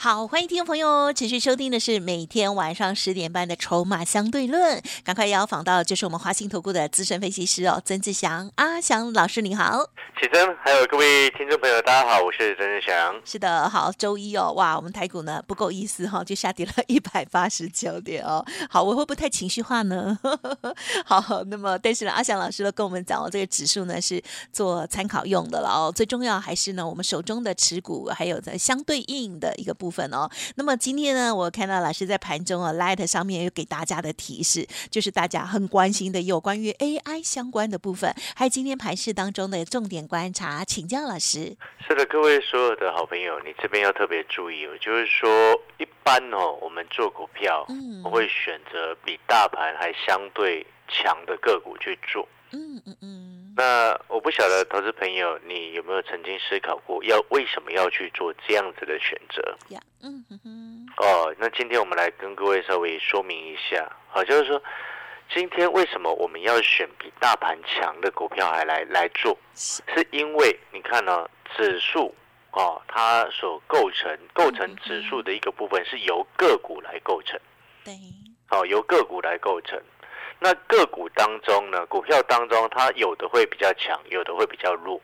好，欢迎听众朋友持续收听的是每天晚上十点半的《筹码相对论》，赶快邀访到就是我们华兴投顾的资深分析师哦，曾志祥阿祥老师，你好。启真，还有各位听众朋友，大家好，我是曾志祥。是的，好，周一哦，哇，我们台股呢不够意思哈，就下跌了 一百八十九点哦。好，我会不会太情绪化呢？好，那么但是呢，阿祥老师都跟我们讲哦，这个指数呢是做参考用的了哦，最重要还是呢我们手中的持股还有在相对应的一个部分哦。那么今天呢，我看到老师在盘中啊，Light 上面有给大家的提示，就是大家很关心的有关于 AI 相关的部分，还有今天盘市当中的重点观察，请教老师。是的，各位所有的好朋友，你这边要特别注意哦，就是说一般哦，我们做股票，嗯，我会选择比大盘还相对强的个股去做。嗯嗯嗯。那我不晓得投资朋友，你有没有曾经思考过，要为什么要去做这样子的选择？呀，嗯哼哼。哦，那今天我们来跟各位稍微说明一下，好，就是说。今天为什么我们要选比大盘强的股票还来来做？是因为你看呢，指数哦，它所构成构成指数的一个部分是由个股来构成。对，哦，由个股来构成。那个股当中呢，股票当中它有的会比较强，有的会比较弱。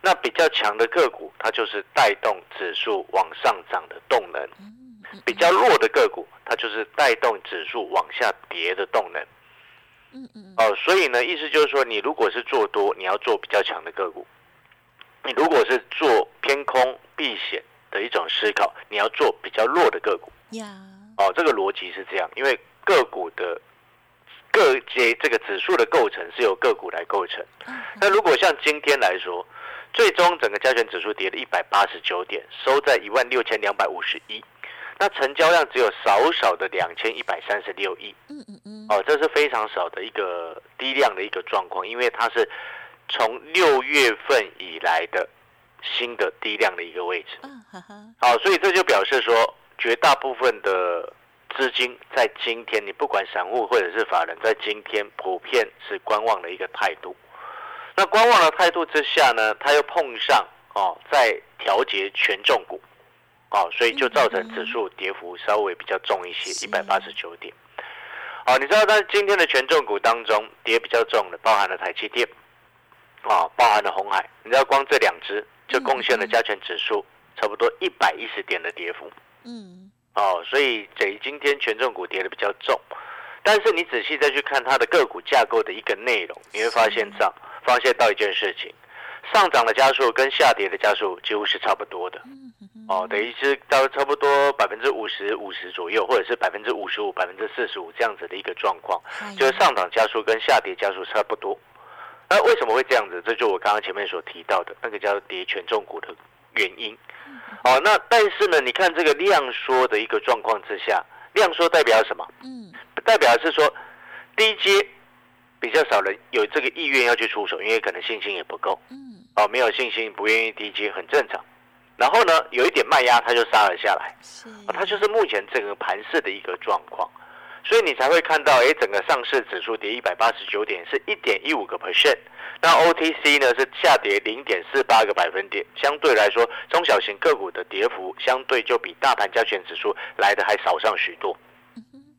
那比较强的个股，它就是带动指数往上涨的动能；比较弱的个股，它就是带动指数往下跌的动能。嗯嗯哦，所以呢，意思就是说，你如果是做多，你要做比较强的个股；你如果是做偏空避险的一种思考，你要做比较弱的个股。呀，哦，这个逻辑是这样，因为个股的各阶这个指数的构成是由个股来构成。那如果像今天来说，最终整个加权指数跌了一百八十九点，收在一万六千两百五十一。那成交量只有少少的两千一百三十六亿，嗯嗯嗯，哦，这是非常少的一个低量的一个状况，因为它是从六月份以来的新的低量的一个位置，嗯好，所以这就表示说，绝大部分的资金在今天，你不管散户或者是法人，在今天普遍是观望的一个态度。那观望的态度之下呢，他又碰上哦，在调节权重股。哦，所以就造成指数跌幅稍微比较重一些，一百八十九点。哦，你知道在今天的权重股当中跌比较重的，包含了台积电，啊，包含了红海。你知道光这两只就贡献了加权指数差不多一百一十点的跌幅。嗯。哦，所以这今天权重股跌的比较重，但是你仔细再去看它的个股架构的一个内容，你会发现上发现到一件事情。上涨的加速跟下跌的加速几乎是差不多的，哦，等于是到差不多百分之五十五十左右，或者是百分之五十五、百分之四十五这样子的一个状况，就是上涨加速跟下跌加速差不多。那为什么会这样子？这就我刚刚前面所提到的那个叫跌权重股的原因。哦，那但是呢，你看这个量缩的一个状况之下，量缩代表什么？嗯，代表是说低阶比较少人有这个意愿要去出手，因为可能信心也不够。嗯。哦，没有信心，不愿意低阶，很正常。然后呢，有一点卖压，它就杀了下来。是，它就是目前整个盘市的一个状况，所以你才会看到，哎，整个上市指数跌一百八十九点，是一点一五个 percent。那 OTC 呢是下跌零点四八个百分点，相对来说，中小型个股的跌幅相对就比大盘加权指数来的还少上许多。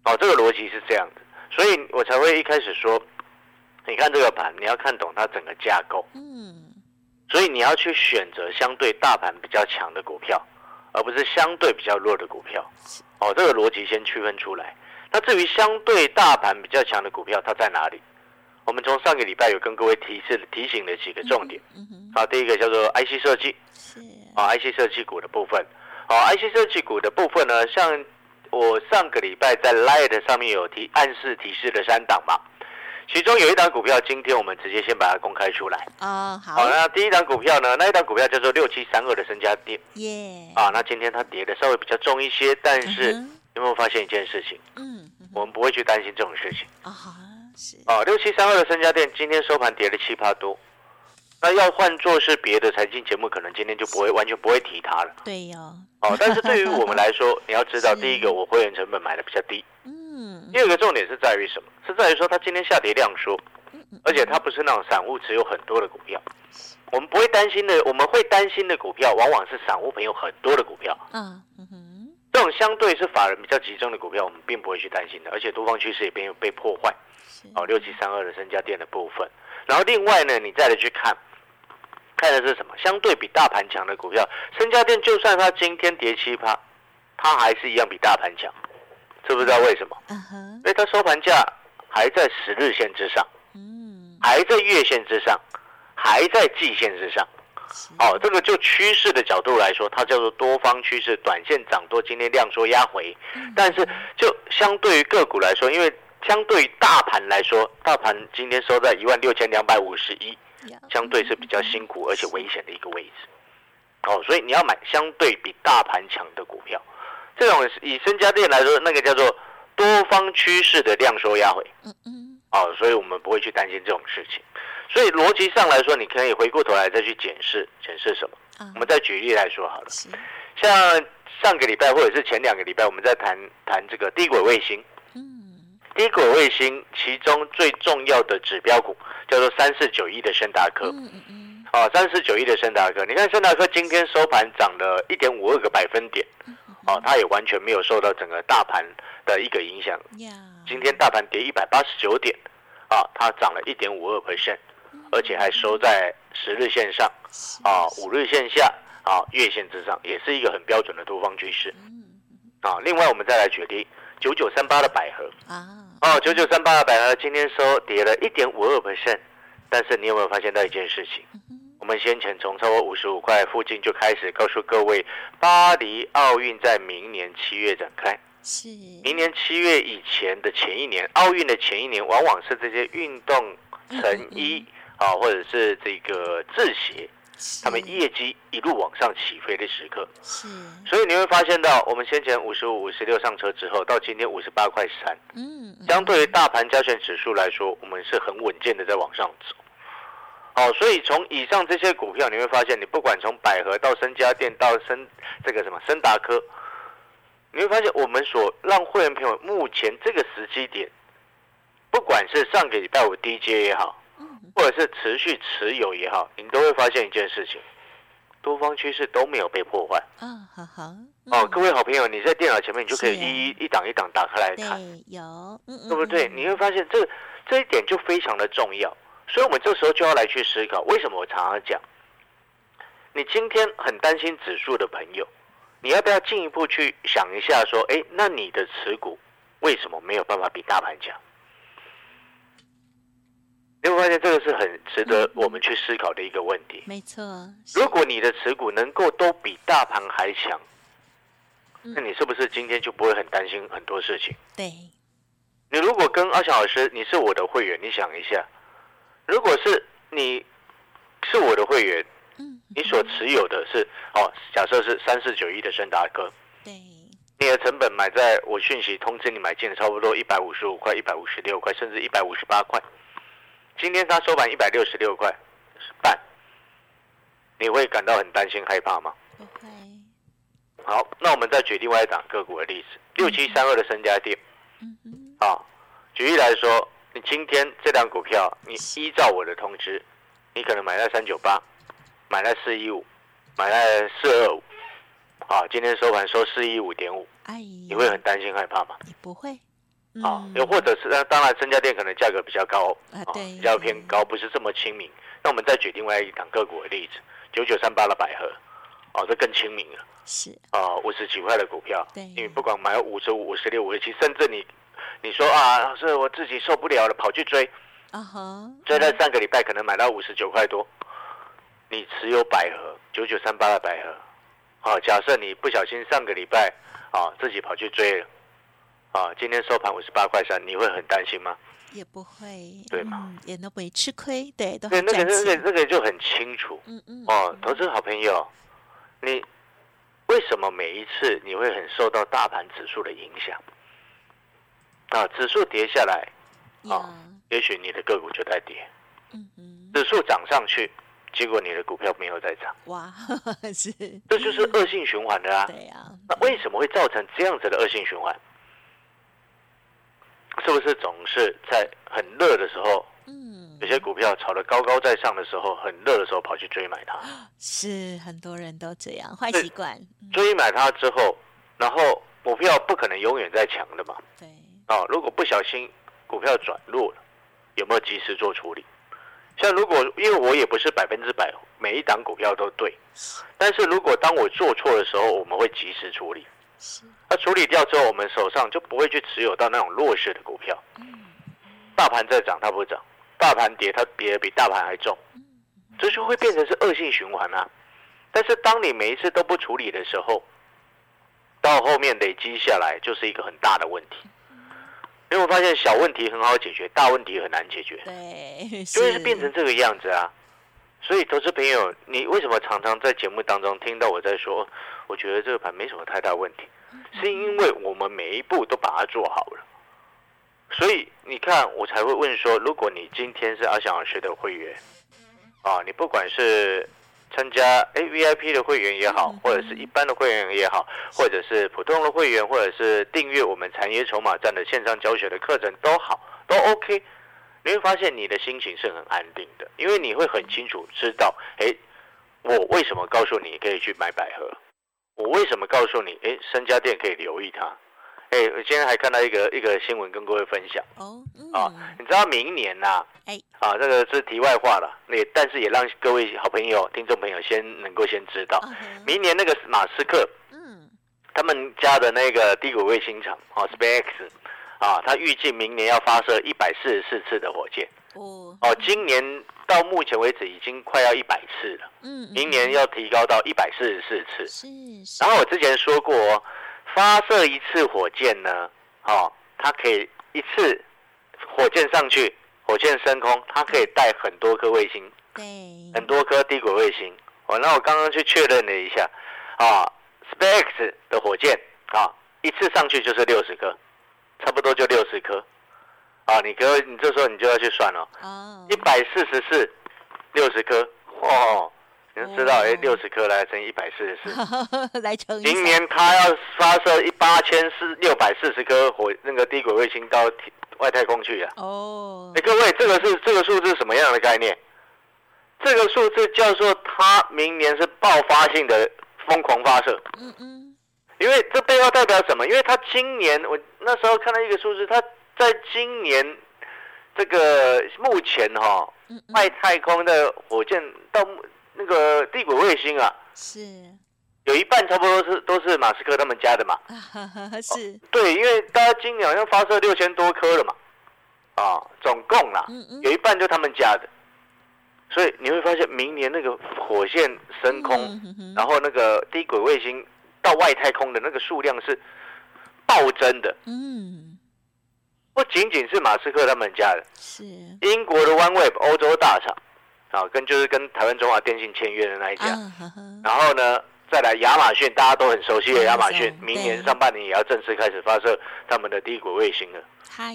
哦，这个逻辑是这样的，所以我才会一开始说，你看这个盘，你要看懂它整个架构。嗯。所以你要去选择相对大盘比较强的股票，而不是相对比较弱的股票。哦，这个逻辑先区分出来。那至于相对大盘比较强的股票，它在哪里？我们从上个礼拜有跟各位提示提醒了几个重点。好，第一个叫做 IC 设计，是啊，IC 设计股的部分。好，IC 设计股的部分呢，像我上个礼拜在 Light 上面有提暗示提示的三档嘛。其中有一档股票，今天我们直接先把它公开出来。哦，好。好，那第一档股票呢？那一档股票叫做六七三二的身家店。耶。啊，那今天它跌的稍微比较重一些，但是有没有发现一件事情？嗯。我们不会去担心这种事情。啊是哦，六七三二的三家店今天收盘跌了七趴多。那要换做是别的财经节目，可能今天就不会完全不会提它了。对哟。哦，但是对于我们来说，你要知道，第一个我会员成本买的比较低。嗯。第二个重点是在于什么？是在于说它今天下跌量缩，而且它不是那种散户持有很多的股票。我们不会担心的，我们会担心的股票，往往是散户朋友很多的股票。嗯哼。这种相对是法人比较集中的股票，我们并不会去担心的，而且多方趋势也没有被破坏。哦，六七三二的身家店的部分，然后另外呢，你再来去看。看的是什么？相对比大盘强的股票，深家店就算它今天跌七趴，它还是一样比大盘强，知不知道为什么？因为它收盘价还在十日线之上，嗯，还在月线之上，还在季线之上。哦，这个就趋势的角度来说，它叫做多方趋势，短线涨多，今天量缩压回。但是就相对于个股来说，因为相对于大盘来说，大盘今天收在一万六千两百五十一。相对是比较辛苦而且危险的一个位置，哦，所以你要买相对比大盘强的股票。这种以身家店来说，那个叫做多方趋势的量缩压回，嗯嗯，哦，所以我们不会去担心这种事情。所以逻辑上来说，你可以回过头来再去检视检视什么。我们再举例来说好了，像上个礼拜或者是前两个礼拜，我们在谈谈这个低轨卫星。嗯低轨卫星其中最重要的指标股叫做三四九一的深达科，嗯嗯，哦，三四九一的深达科，你看深达科今天收盘涨了一点五二个百分点，哦，它也完全没有受到整个大盘的一个影响。今天大盘跌一百八十九点，啊，它涨了一点五二 percent，而且还收在十日线上，啊，五日线下，啊，月线之上，也是一个很标准的多方趋势。啊，另外我们再来举例九九三八的百合啊。哦，九九三八的百合今天收跌了一点五二 percent，但是你有没有发现到一件事情？我们先前从超过五十五块附近就开始告诉各位，巴黎奥运在明年七月展开。是。明年七月以前的前一年，奥运的前一年，往往是这些运动成 衣啊，或者是这个制鞋。他们业绩一路往上起飞的时刻，是，所以你会发现到，我们先前五十五、五十六上车之后，到今天五十八块三，嗯，相对于大盘加权指数来说，我们是很稳健的在往上走。哦，所以从以上这些股票，你会发现，你不管从百合到森家电到森这个什么森达科，你会发现，我们所让会员朋友目前这个时机点，不管是上个礼拜五 DJ 也好。或者是持续持有也好，你都会发现一件事情，多方趋势都没有被破坏。啊，好好。哦，各位好朋友，你在电脑前面，你就可以一一一档一档打开来看。有，对不对？你会发现这这一点就非常的重要。所以，我们这时候就要来去思考，为什么我常常讲，你今天很担心指数的朋友，你要不要进一步去想一下，说，哎，那你的持股为什么没有办法比大盘强？你会发现这个是很值得我们去思考的一个问题。没错，如果你的持股能够都比大盘还强，那你是不是今天就不会很担心很多事情？对。你如果跟阿翔老师，你是我的会员，你想一下，如果是你是我的会员，嗯，你所持有的是哦，假设是三四九一的深达科，对，你的成本买在我讯息通知你买进的差不多一百五十五块、一百五十六块，甚至一百五十八块。今天它收盘一百六十六块半，你会感到很担心害怕吗？不会。好，那我们再举另外一档个股的例子，六七三二的身家店。嗯嗯。啊，举例来说，你今天这档股票，你依照我的通知，你可能买在三九八，买在四一五，买在四二五。啊，今天收盘收四一五点五。哎。你会很担心害怕吗？你不会。啊，又或者是那当然，增加店可能价格比较高，啊，对，比较偏高，不是这么亲民。那我们再举另外一档个股的例子，九九三八的百合，哦，这更亲民了，是。啊，五十几块的股票，对，因为不管买五十五、五十六、五十七，甚至你你说啊，是我自己受不了了，跑去追，啊哈，追在上个礼拜可能买到五十九块多，你持有百合九九三八的百合，啊，假设你不小心上个礼拜啊自己跑去追了。啊，今天收盘五十八块三，你会很担心吗？也不会，对吗？也都没吃亏，对，都对。那个、那个、那个就很清楚。嗯嗯。哦，投资好朋友，你为什么每一次你会很受到大盘指数的影响？啊，指数跌下来，啊，也许你的个股就在跌。嗯嗯，指数涨上去，结果你的股票没有再涨。哇，是，这就是恶性循环的啊。对呀。那为什么会造成这样子的恶性循环？是不是总是在很热的时候？嗯，有些股票炒得高高在上的时候，很热的时候跑去追买它。是很多人都这样坏习惯。追买它之后，然后股票不可能永远在强的嘛。对。哦，如果不小心股票转弱了，有没有及时做处理？像如果因为我也不是百分之百每一档股票都对，但是如果当我做错的时候，我们会及时处理。是。那处理掉之后，我们手上就不会去持有到那种弱势的股票。嗯。大盘在涨，它不涨；大盘跌，它跌的比大盘还重。这就会变成是恶性循环啊！但是当你每一次都不处理的时候，到后面累积下来就是一个很大的问题。因为我发现小问题很好解决，大问题很难解决。对，就会是变成这个样子啊。所以，投资朋友，你为什么常常在节目当中听到我在说，我觉得这个盘没什么太大问题，是因为我们每一步都把它做好了。所以你看，我才会问说，如果你今天是阿翔老师的会员，啊，你不管是。参加 A V I P 的会员也好，或者是一般的会员也好，或者是普通的会员，或者是订阅我们产业筹码站的线上教学的课程都好，都 OK。你会发现你的心情是很安定的，因为你会很清楚知道，哎，我为什么告诉你可以去买百合？我为什么告诉你，哎，三家店可以留意它？哎，我今天还看到一个一个新闻，跟各位分享。哦，啊，你知道明年呐？哎，啊，这个是题外话了。那但是也让各位好朋友、听众朋友先能够先知道，明年那个马斯克，嗯，他们家的那个低轨卫星厂，啊，SpaceX，啊，他预计明年要发射一百四十四次的火箭。哦，哦，今年到目前为止已经快要一百次了。嗯，明年要提高到一百四十四次。是。然后我之前说过。发射一次火箭呢，哦，它可以一次火箭上去，火箭升空，它可以带很多颗卫星，对，很多颗低轨卫星。哦，那我刚刚去确认了一下，啊，SpaceX 的火箭啊，一次上去就是六十颗，差不多就六十颗。啊，你哥，你这时候你就要去算了，哦，一百四十四，六十颗，哦。你知道哎，六十颗来乘一百四十四，来乘。明年他要发射一八千四六百四十颗火那个低轨卫星到外太空去啊。哦。哎，各位，这个是这个数字什么样的概念？这个数字叫做他明年是爆发性的疯狂发射。嗯嗯。因为这背后代表什么？因为他今年我那时候看到一个数字，他在今年这个目前哈外太空的火箭到。那个地轨卫星啊，是。有一半差不多是都是马斯克他们家的嘛，是，对，因为大家今年好像发射六千多颗了嘛，啊，总共啦，有一半就他们家的，所以你会发现明年那个火箭升空，然后那个低轨卫星到外太空的那个数量是暴增的，嗯，不仅仅是马斯克他们家的，是英国的 OneWeb 欧洲大厂。啊，跟就是跟台湾中华电信签约的那一家，然后呢，再来亚马逊，大家都很熟悉的亚马逊，明年上半年也要正式开始发射他们的低轨卫星了。嗨，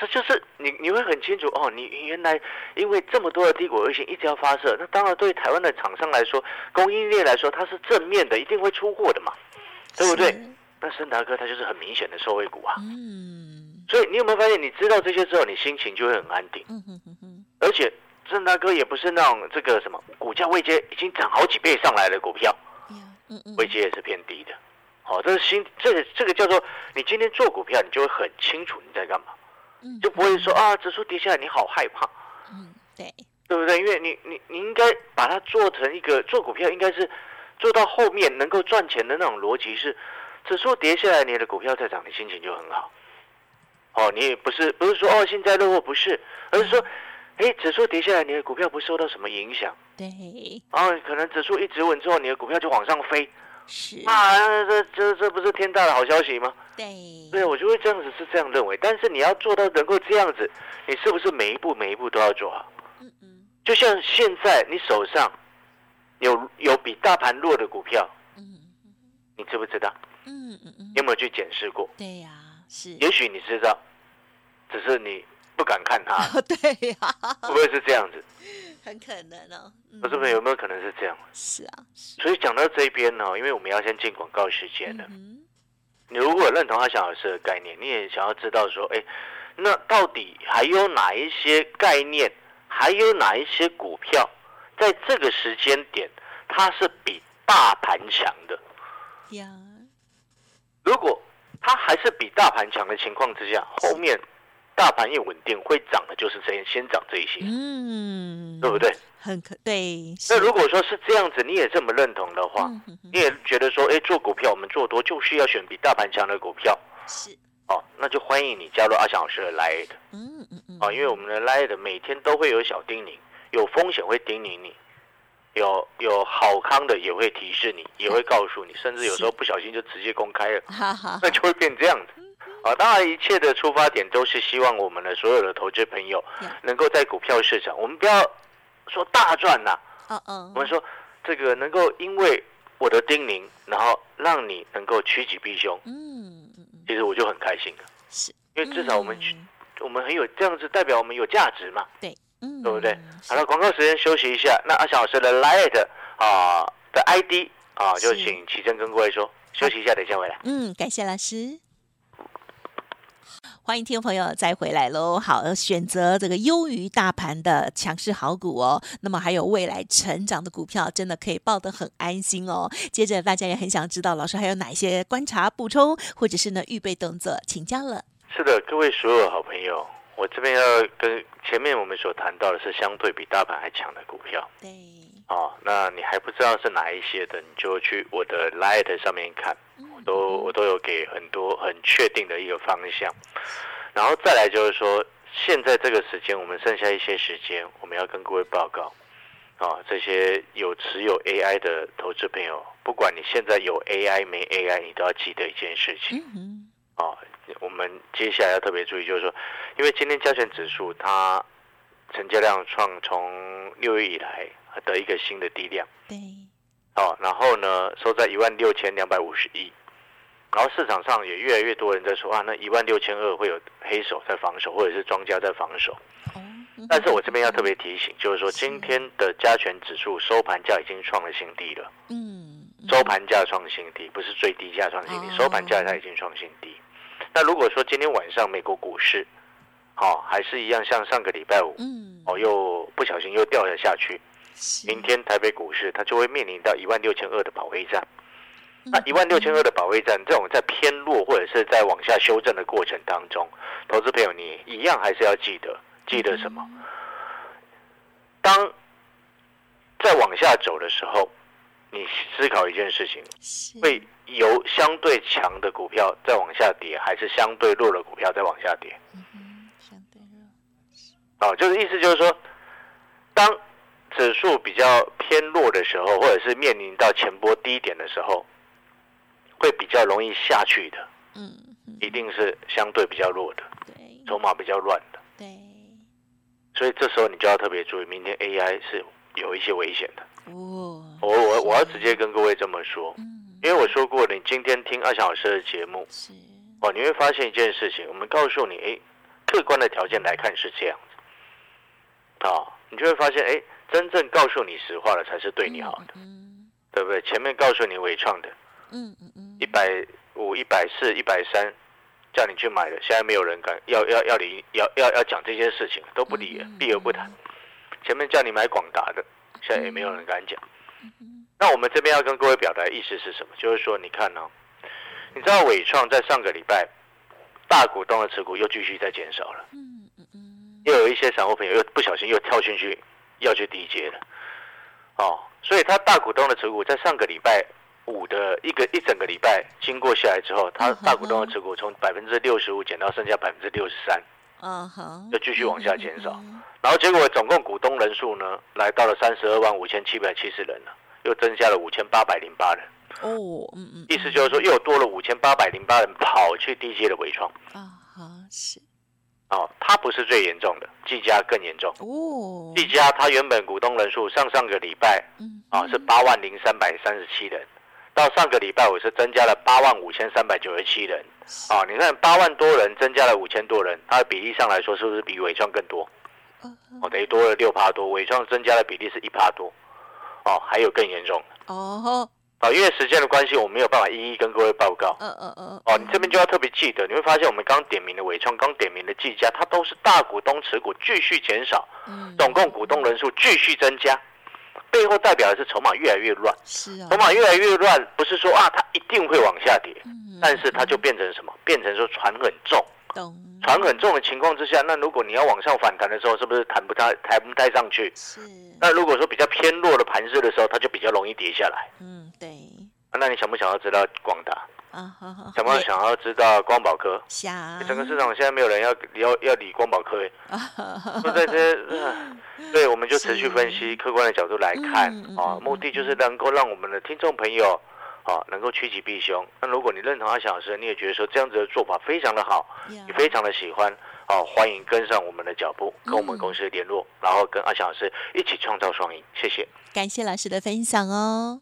这就是你你会很清楚哦，你原来因为这么多的低轨卫星一直要发射，那当然对台湾的厂商来说，供应链来说，它是正面的，一定会出货的嘛，对不对？那森达哥它就是很明显的受惠股啊。嗯，所以你有没有发现，你知道这些之后，你心情就会很安定。嗯哼哼哼，而且。郑大哥也不是那种这个什么股价位阶已经涨好几倍上来的股票，嗯嗯，位阶也是偏低的。好，这是心这个这个叫做你今天做股票，你就会很清楚你在干嘛，嗯，就不会说啊指数跌下来你好害怕，嗯，对，对不对？因为你你你应该把它做成一个做股票，应该是做到后面能够赚钱的那种逻辑是，指数跌下来你的股票在涨，你心情就很好。哦，你也不是不是说哦幸灾乐祸不是，而是说。哎，指数跌下来，你的股票不受到什么影响？对。然后可能指数一直稳之后，你的股票就往上飞。是。啊，这这这不是天大的好消息吗？对。对，我就会这样子是这样认为。但是你要做到能够这样子，你是不是每一步每一步都要做好？嗯嗯。就像现在你手上有有比大盘弱的股票，嗯嗯，你知不知道？嗯嗯嗯。有没有去检视过？对呀，是。也许你知道，只是你。不敢看它。对呀，会不会是这样子？很可能哦。我这边有没有可能是这样？是啊。所以讲到这边呢，因为我们要先进广告时间了。你如果认同阿翔老师的概念，你也想要知道说，哎，那到底还有哪一些概念，还有哪一些股票，在这个时间点它是比大盘强的？呀。如果它还是比大盘强的情况之下，后面大盘一稳定，会涨的就是先先涨这一些，嗯，对不对？很可对。那如果说是这样子，你也这么认同的话，你也觉得说，哎，做股票我们做多就是要选比大盘强的股票，是。哦，那就欢迎你加入阿翔老师的 Light，嗯嗯嗯，哦，因为我们的 Light 每天都会有小叮咛，有风险会叮咛你。有有好康的也会提示你，也会告诉你，甚至有时候不小心就直接公开了，那就会变这样子。啊，当然一切的出发点都是希望我们的所有的投资朋友能够在股票市场，我们不要说大赚呐，嗯嗯，我们说这个能够因为我的叮咛，然后让你能够趋吉避凶，嗯嗯其实我就很开心的，是。因为至少我们我们很有这样子代表我们有价值嘛，对。对不对？好了，广告时间休息一下。那阿翔老师的 Light 啊的 ID 啊，就请奇珍跟各位说，休息一下，等一下回来。嗯，感谢老师。欢迎听众朋友再回来喽。好，选择这个优于大盘的强势好股哦。那么还有未来成长的股票，真的可以抱得很安心哦。接着大家也很想知道，老师还有哪些观察补充，或者是呢预备动作，请教了。是的，各位所有好朋友。我这边要跟前面我们所谈到的是相对比大盘还强的股票。对。哦，那你还不知道是哪一些的，你就去我的 Light 上面看，我都我都有给很多很确定的一个方向。然后再来就是说，现在这个时间我们剩下一些时间，我们要跟各位报告，啊，这些有持有 AI 的投资朋友，不管你现在有 AI 没 AI，你都要记得一件事情。嗯。啊。我们接下来要特别注意，就是说，因为今天加权指数它成交量创从六月以来的一个新的低量，对，哦，然后呢收在一万六千两百五十一，然后市场上也越来越多人在说啊，那一万六千二会有黑手在防守，或者是庄家在防守。哦，但是我这边要特别提醒，就是说今天的加权指数收盘价已经创了新低了。嗯，收盘价创新低，不是最低价创新低，收盘价它已经创新低。那如果说今天晚上美国股市，好还是一样像上个礼拜五，嗯，哦又不小心又掉了下去，明天台北股市它就会面临到一万六千二的保卫战。那一万六千二的保卫战，这种在偏弱或者是在往下修正的过程当中，投资朋友你一样还是要记得，记得什么？当在往下走的时候，你思考一件事情，会。由相对强的股票再往下跌，还是相对弱的股票再往下跌？嗯相对弱。哦，就是意思就是说，当指数比较偏弱的时候，或者是面临到前波低点的时候，会比较容易下去的。嗯。一定是相对比较弱的，对，筹码比较乱的。对。所以这时候你就要特别注意，明天 AI 是有一些危险的。哦。我我我要直接跟各位这么说。嗯。因为我说过，你今天听阿翔老师的节目，哦，你会发现一件事情。我们告诉你，哎，客观的条件来看是这样子，啊，你就会发现，哎，真正告诉你实话的才是对你好的，对不对？前面告诉你伪创的，嗯嗯嗯，一百五、一百四、一百三，叫你去买的，现在没有人敢要要要你要要要讲这些事情，都不理，避而不谈。前面叫你买广达的，现在也没有人敢讲。那我们这边要跟各位表达的意思是什么？就是说，你看哦，你知道伟创在上个礼拜大股东的持股又继续在减少了，嗯嗯嗯，又有一些散户朋友又不小心又跳进去要去低接了，哦，所以他大股东的持股在上个礼拜五的一个一整个礼拜经过下来之后，他大股东的持股从百分之六十五减到剩下百分之六十三，嗯哼，就继续往下减少，然后结果总共股东人数呢来到了三十二万五千七百七十人了。又增加了五千八百零八人。哦，嗯嗯，意思就是说又多了五千八百零八人跑去低阶的微创。啊，是。哦，它不是最严重的，技嘉更严重。哦，技嘉它原本股东人数上上个礼拜嗯啊是八万零三百三十七人，到上个礼拜五是增加了八万五千三百九十七人，啊，你看八万多人增加了五千多人，它的比例上来说是不是比伟创更多？哦，等于多了六趴多，伟创增加的比例是一趴多，哦，还有更严重哦。啊，因为时间的关系，我没有办法一一跟各位报告。嗯嗯嗯。哦，你这边就要特别记得，你会发现我们刚点名的伟创，刚点名的技嘉，它都是大股东持股继续减少，嗯，总共股东人数继续增加，背后代表的是筹码越来越乱。是啊。筹码越来越乱，不是说啊它一定会往下跌，但是它就变成什么？变成说船很重。船很重的情况之下，那如果你要往上反弹的时候，是不是弹不太抬不太上去？是。那如果说比较偏弱的盘势的时候，它就比较容易跌下来。嗯，对。那你想不想要知道广达？啊，好好。想不想要知道光宝科？想。整个市场现在没有人要要要理光宝科。啊在这，对，我们就持续分析，客观的角度来看啊，目的就是能够让我们的听众朋友。好，能够趋吉避凶。那如果你认同阿翔老师，你也觉得说这样子的做法非常的好，你非常的喜欢，好，欢迎跟上我们的脚步，跟我们公司联络，然后跟阿翔老师一起创造双赢。谢谢，感谢老师的分享哦。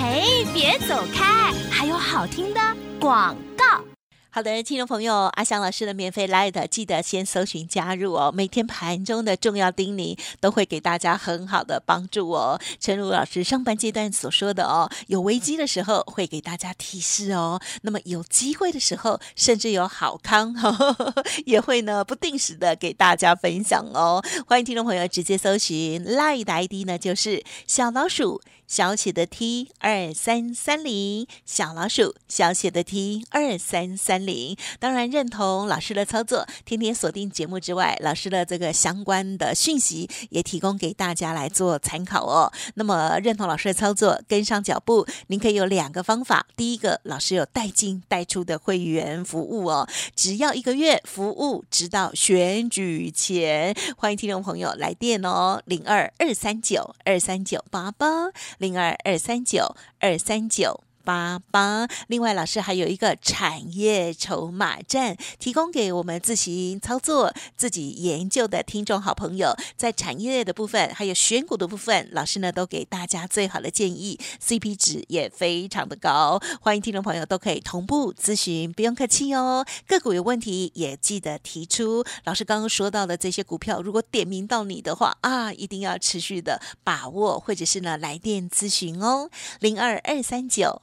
嘿，别走开，还有好听的广告。好的，听众朋友，阿翔老师的免费 Light 记得先搜寻加入哦。每天盘中的重要叮咛都会给大家很好的帮助哦。陈如老师上半阶段所说的哦，有危机的时候会给大家提示哦。那么有机会的时候，甚至有好康 也会呢不定时的给大家分享哦。欢迎听众朋友直接搜寻 Light 的 ID 呢，就是小老鼠。小写的 T 二三三零，小老鼠小写的 T 二三三零。当然认同老师的操作，天天锁定节目之外，老师的这个相关的讯息也提供给大家来做参考哦。那么认同老师的操作，跟上脚步，您可以有两个方法。第一个，老师有带进带出的会员服务哦，只要一个月服务，直到选举前。欢迎听众朋友来电哦，零二二三九二三九八八。零二二三九二三九。八八，另外老师还有一个产业筹码站，提供给我们自行操作、自己研究的听众好朋友，在产业的部分还有选股的部分，老师呢都给大家最好的建议，CP 值也非常的高，欢迎听众朋友都可以同步咨询，不用客气哦。个股有问题也记得提出，老师刚刚说到的这些股票，如果点名到你的话啊，一定要持续的把握，或者是呢来电咨询哦，零二二三九。